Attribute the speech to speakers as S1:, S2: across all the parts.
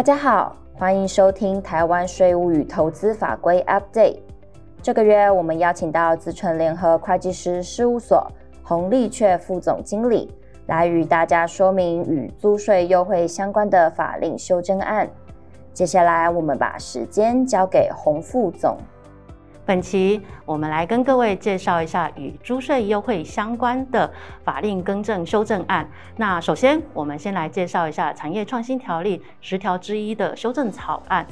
S1: 大家好，欢迎收听台湾税务与投资法规 Update。这个月我们邀请到资诚联合会计师事务所洪丽雀副总经理来与大家说明与租税优惠相关的法令修正案。接下来我们把时间交给洪副总。
S2: 本期我们来跟各位介绍一下与租税优惠相关的法令更正修正案。那首先，我们先来介绍一下产业创新条例十条之一的修正草案。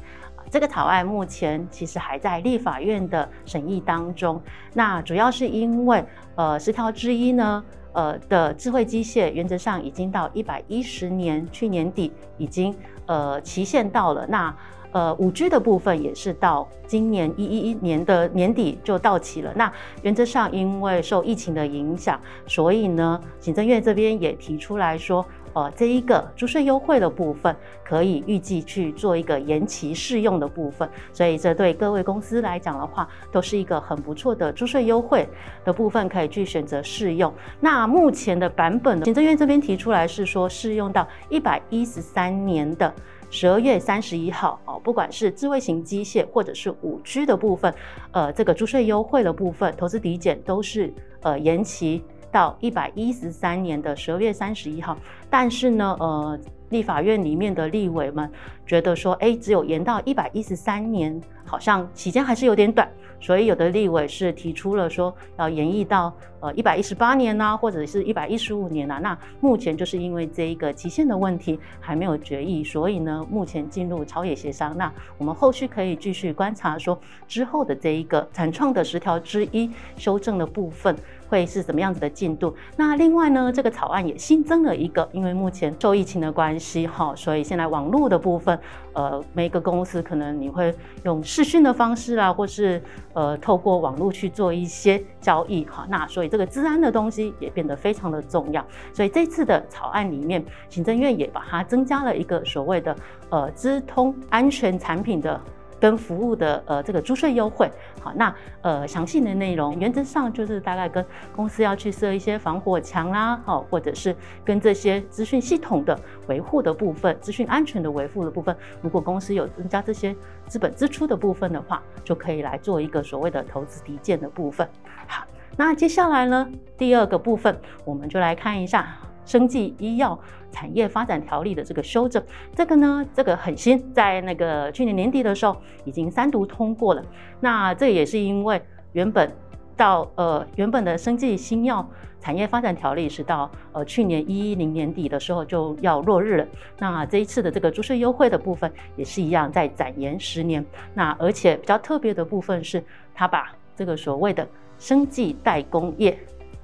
S2: 这个草案目前其实还在立法院的审议当中。那主要是因为，呃，十条之一呢，呃的智慧机械原则上已经到一百一十年，去年底已经呃期限到了。那呃，五 G 的部分也是到今年一一一年的年底就到期了。那原则上，因为受疫情的影响，所以呢，行政院这边也提出来说，呃，这一个租税优惠的部分可以预计去做一个延期适用的部分。所以，这对各位公司来讲的话，都是一个很不错的租税优惠的部分，可以去选择适用。那目前的版本，行政院这边提出来是说适用到一百一十三年的。十二月三十一号哦，不管是智慧型机械或者是五 G 的部分，呃，这个租税优惠的部分，投资抵减都是呃延期到一百一十三年的十二月三十一号。但是呢，呃，立法院里面的立委们觉得说，哎，只有延到一百一十三年，好像期间还是有点短。所以有的立委是提出了说要延议到呃一百一十八年呐、或者是一百一十五年呐、那目前就是因为这一个期限的问题还没有决议，所以呢目前进入朝野协商。那我们后续可以继续观察说之后的这一个产创的十条之一修正的部分会是怎么样子的进度。那另外呢这个草案也新增了一个，因为目前受疫情的关系哈，所以现在网络的部分呃每个公司可能你会用视讯的方式啊，或是呃，透过网络去做一些交易，哈，那所以这个资安的东西也变得非常的重要。所以这次的草案里面，行政院也把它增加了一个所谓的呃资通安全产品的。跟服务的呃这个租税优惠，好，那呃详细的内容原则上就是大概跟公司要去设一些防火墙啦，好，或者是跟这些资讯系统的维护的部分、资讯安全的维护的部分，如果公司有增加这些资本支出的部分的话，就可以来做一个所谓的投资抵减的部分。好，那接下来呢，第二个部分我们就来看一下。生技医药产业发展条例的这个修正，这个呢，这个很新，在那个去年年底的时候已经三读通过了。那这也是因为原本到呃原本的生技新药产业发展条例是到呃去年一一零年底的时候就要落日了。那这一次的这个租税优惠的部分也是一样，在展延十年。那而且比较特别的部分是，他把这个所谓的生技代工业。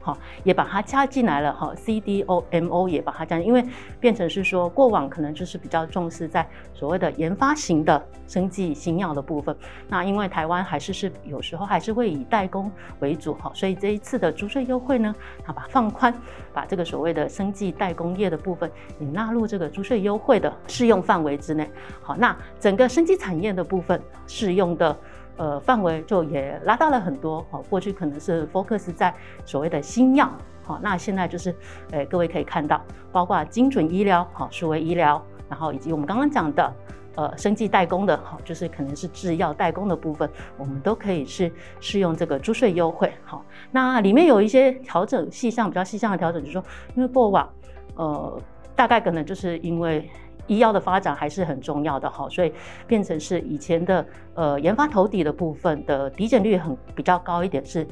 S2: 好，也把它加进来了哈，CDOMO 也把它加，因为变成是说过往可能就是比较重视在所谓的研发型的生技新药的部分，那因为台湾还是是有时候还是会以代工为主哈，所以这一次的租税优惠呢，它把放宽，把这个所谓的生技代工业的部分也纳入这个租税优惠的适用范围之内。好，那整个生技产业的部分适用的。呃，范围就也拉大了很多。好，过去可能是 focus 在所谓的新药，好，那现在就是，诶，各位可以看到，包括精准医疗，好，数位医疗，然后以及我们刚刚讲的，呃，生技代工的，好，就是可能是制药代工的部分，我们都可以是适用这个租税优惠。好，那里面有一些调整细项，比较细项的调整，就是说，因为过往，呃，大概可能就是因为。医药的发展还是很重要的哈，所以变成是以前的呃研发投底的部分的抵减率很比较高一点，是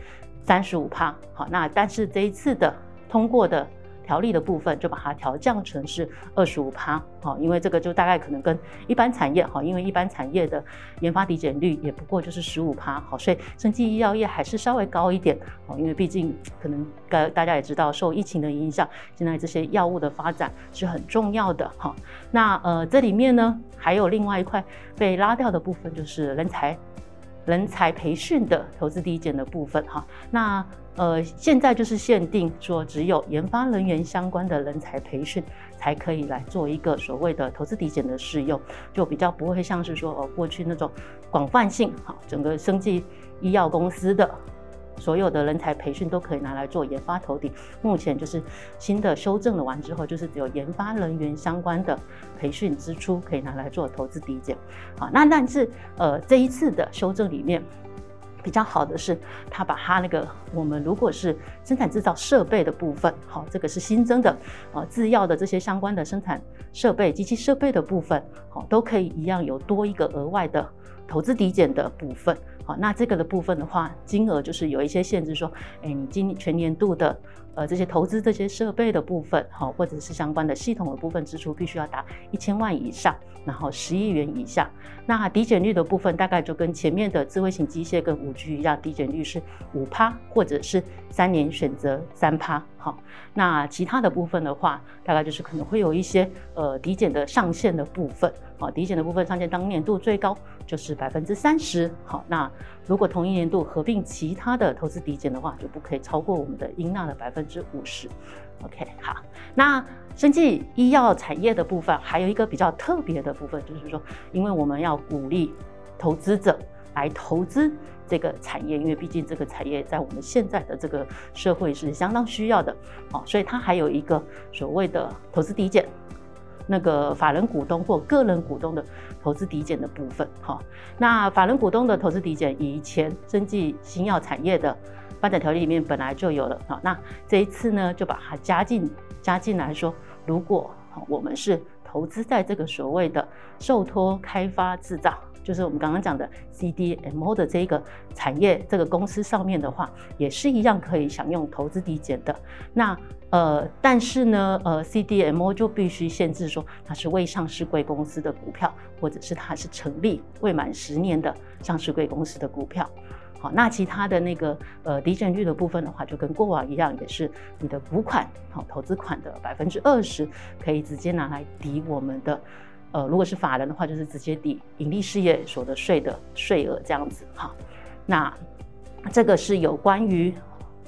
S2: 三十五帕。好，那但是这一次的通过的。条例的部分就把它调降成是二十五趴，好，因为这个就大概可能跟一般产业，好，因为一般产业的研发抵减率也不过就是十五趴，好，所以生技医药业还是稍微高一点，好，因为毕竟可能大大家也知道，受疫情的影响，现在这些药物的发展是很重要的，哈，那呃这里面呢还有另外一块被拉掉的部分，就是人才人才培训的投资抵减的部分，哈，那。呃，现在就是限定说，只有研发人员相关的人才培训才可以来做一个所谓的投资抵减的适用，就比较不会像是说，呃，过去那种广泛性，哈，整个生技医药公司的所有的人才培训都可以拿来做研发投抵。目前就是新的修正了完之后，就是只有研发人员相关的培训支出可以拿来做投资抵减。好，那但是呃这一次的修正里面。比较好的是，他把他那个我们如果是生产制造设备的部分，好，这个是新增的，呃，制药的这些相关的生产设备、机器设备的部分，好，都可以一样有多一个额外的投资抵减的部分，好，那这个的部分的话，金额就是有一些限制，说，哎，你今年全年度的。呃，这些投资这些设备的部分，哈，或者是相关的系统的部分支出，必须要达一千万以上，然后十亿元以下。那抵减率的部分，大概就跟前面的智慧型机械跟五 G 一样，抵减率是五趴，或者是三年选择三趴。好，那其他的部分的话，大概就是可能会有一些呃抵减的上限的部分。好，抵减的部分上限当年度最高就是百分之三十。好，那如果同一年度合并其他的投资抵减的话，就不可以超过我们的应纳的百分。分之五十，OK，好。那生技医药产业的部分，还有一个比较特别的部分，就是说，因为我们要鼓励投资者来投资这个产业，因为毕竟这个产业在我们现在的这个社会是相当需要的，哦，所以它还有一个所谓的投资抵减，那个法人股东或个人股东的投资抵减的部分，哈。那法人股东的投资抵减，以前生技新药产业的。发展条例里面本来就有了，好，那这一次呢，就把它加进加进来说，如果我们是投资在这个所谓的受托开发制造，就是我们刚刚讲的 CDMO 的这个产业这个公司上面的话，也是一样可以享用投资抵减的。那呃，但是呢，呃，CDMO 就必须限制说它是未上市贵公司的股票，或者是它是成立未满十年的上市贵公司的股票。好，那其他的那个呃抵减率的部分的话，就跟过往一样，也是你的股款好投资款的百分之二十，可以直接拿来抵我们的呃，如果是法人的话，就是直接抵盈利事业所得税的税额这样子哈。那这个是有关于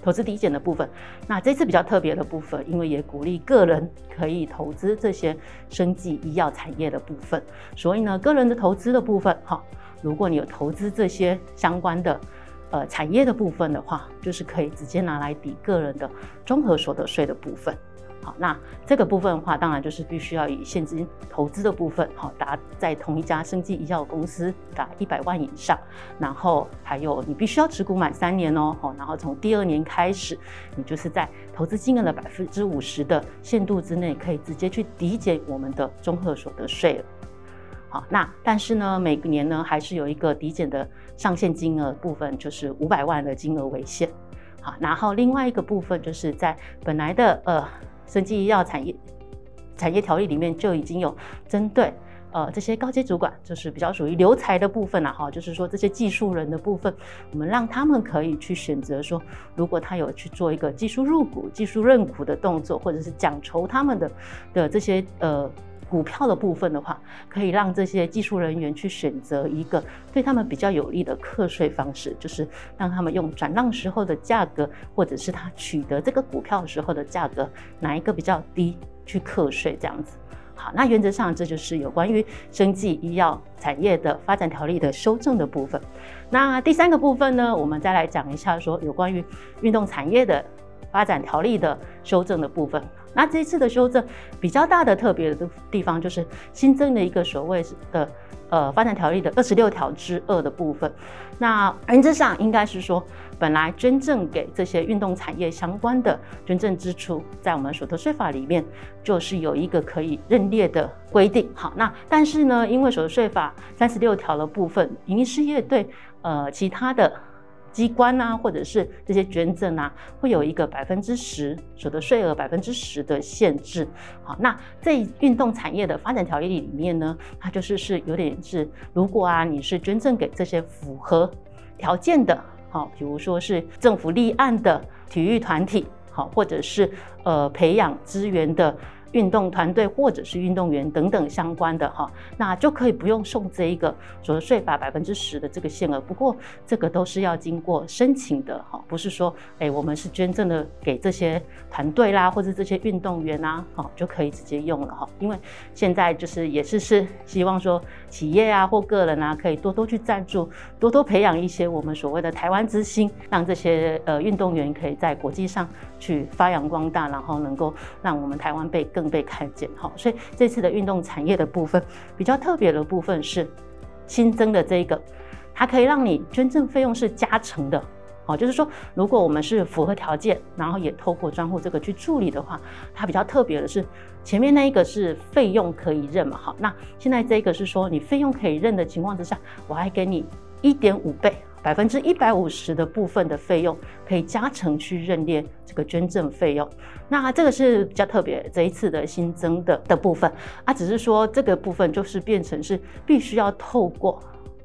S2: 投资抵减的部分。那这次比较特别的部分，因为也鼓励个人可以投资这些生技医药产业的部分，所以呢，个人的投资的部分哈，如果你有投资这些相关的。呃，产业的部分的话，就是可以直接拿来抵个人的综合所得税的部分。好，那这个部分的话，当然就是必须要以现金投资的部分，好，达在同一家生技医药公司达一百万以上，然后还有你必须要持股满三年哦，好，然后从第二年开始，你就是在投资金额的百分之五十的限度之内，可以直接去抵减我们的综合所得税了。好，那但是呢，每年呢还是有一个抵减的上限金额部分，就是五百万的金额为限。好，然后另外一个部分就是在本来的呃生技医药产业产业条例里面就已经有针对呃这些高阶主管，就是比较属于留才的部分了哈，就是说这些技术人的部分，我们让他们可以去选择说，如果他有去做一个技术入股、技术认股的动作，或者是奖酬他们的的这些呃。股票的部分的话，可以让这些技术人员去选择一个对他们比较有利的课税方式，就是让他们用转让时候的价格，或者是他取得这个股票时候的价格，哪一个比较低去课税这样子。好，那原则上这就是有关于生技医药产业的发展条例的修正的部分。那第三个部分呢，我们再来讲一下说有关于运动产业的发展条例的修正的部分。那这一次的修正比较大的特别的地方，就是新增了一个所谓的呃发展条例的二十六条之二的部分。那原则上应该是说，本来捐赠给这些运动产业相关的捐赠支出，在我们所得税法里面就是有一个可以认列的规定。好，那但是呢，因为所得税法三十六条的部分，营利事业对呃其他的。机关啊，或者是这些捐赠啊，会有一个百分之十所得税额百分之十的限制。好，那在运动产业的发展条例里面呢，它就是是有点是，如果啊你是捐赠给这些符合条件的，好，比如说是政府立案的体育团体，好，或者是呃培养资源的运动团队或者是运动员等等相关的哈，那就可以不用送这一个所得税法百分之十的这个限额。不过这个都是要经过申请的哈，不是说哎我们是捐赠的给这些团队啦，或者这些运动员啊，好就可以直接用了哈。因为现在就是也是是希望说企业啊或个人啊可以多多去赞助，多多培养一些我们所谓的台湾之星，让这些呃运动员可以在国际上去发扬光大，然后能够让我们台湾被更被看见哈。所以这次的运动产业的部分比较特别的部分是新增的这一个，它可以让你捐赠费用是加成的。哦，就是说，如果我们是符合条件，然后也透过专户这个去处理的话，它比较特别的是，前面那一个是费用可以认嘛，好，那现在这个是说你费用可以认的情况之下，我还给你一点五倍，百分之一百五十的部分的费用可以加成去认列这个捐赠费用，那这个是比较特别这一次的新增的的部分啊，只是说这个部分就是变成是必须要透过。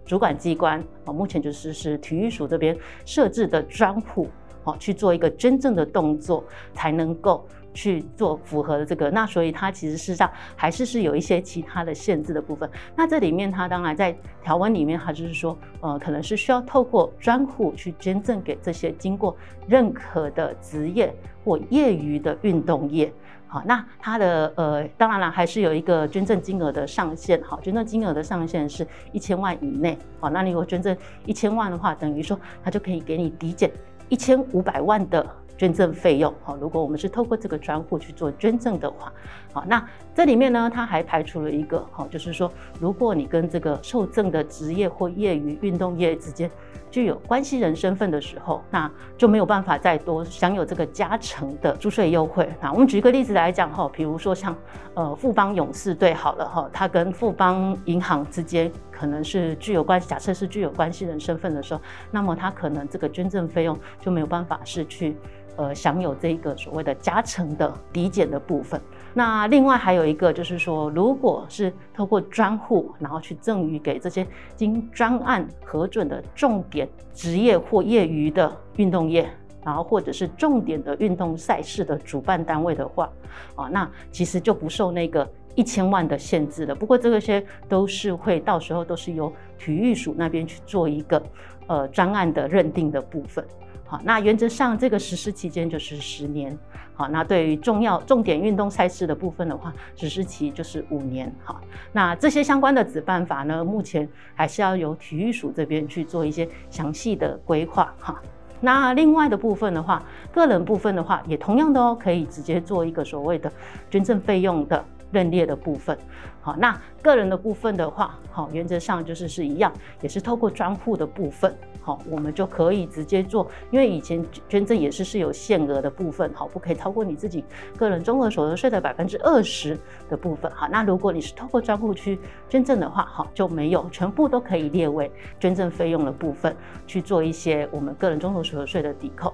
S2: 主管机关啊，目前就是是体育署这边设置的专户，哦，去做一个捐赠的动作，才能够去做符合的这个。那所以它其实事实上还是是有一些其他的限制的部分。那这里面它当然在条文里面，它就是说，呃，可能是需要透过专户去捐赠给这些经过认可的职业或业余的运动业。好，那它的呃，当然了，还是有一个捐赠金额的上限。好，捐赠金额的上限是一千万以内。好，那你如果捐赠一千万的话，等于说它就可以给你抵减一千五百万的捐赠费用。好，如果我们是透过这个专户去做捐赠的话，好，那这里面呢，它还排除了一个，好，就是说，如果你跟这个受赠的职业或业余运动业之间，具有关系人身份的时候，那就没有办法再多享有这个加成的租税优惠。那我们举一个例子来讲哈，比如说像呃富邦勇士队好了哈，它跟富邦银行之间可能是具有关系，假设是具有关系人身份的时候，那么他可能这个捐赠费用就没有办法是去呃享有这个所谓的加成的抵减的部分。那另外还有一个就是说，如果是透过专户，然后去赠予给这些经专案核准的重点职业或业余的运动业，然后或者是重点的运动赛事的主办单位的话，啊，那其实就不受那个一千万的限制了。不过这个些都是会到时候都是由体育署那边去做一个呃专案的认定的部分。好，那原则上这个实施期间就是十年。好，那对于重要重点运动赛事的部分的话，实施期就是五年。好，那这些相关的子办法呢，目前还是要由体育署这边去做一些详细的规划。哈，那另外的部分的话，个人部分的话，也同样的哦，可以直接做一个所谓的捐赠费用的认列的部分。好，那个人的部分的话，好，原则上就是是一样，也是透过专户的部分。好，我们就可以直接做，因为以前捐赠也是是有限额的部分，好，不可以超过你自己个人综合所得税的百分之二十的部分，好，那如果你是透过专户去捐赠的话，好，就没有，全部都可以列为捐赠费用的部分去做一些我们个人综合所得税的抵扣。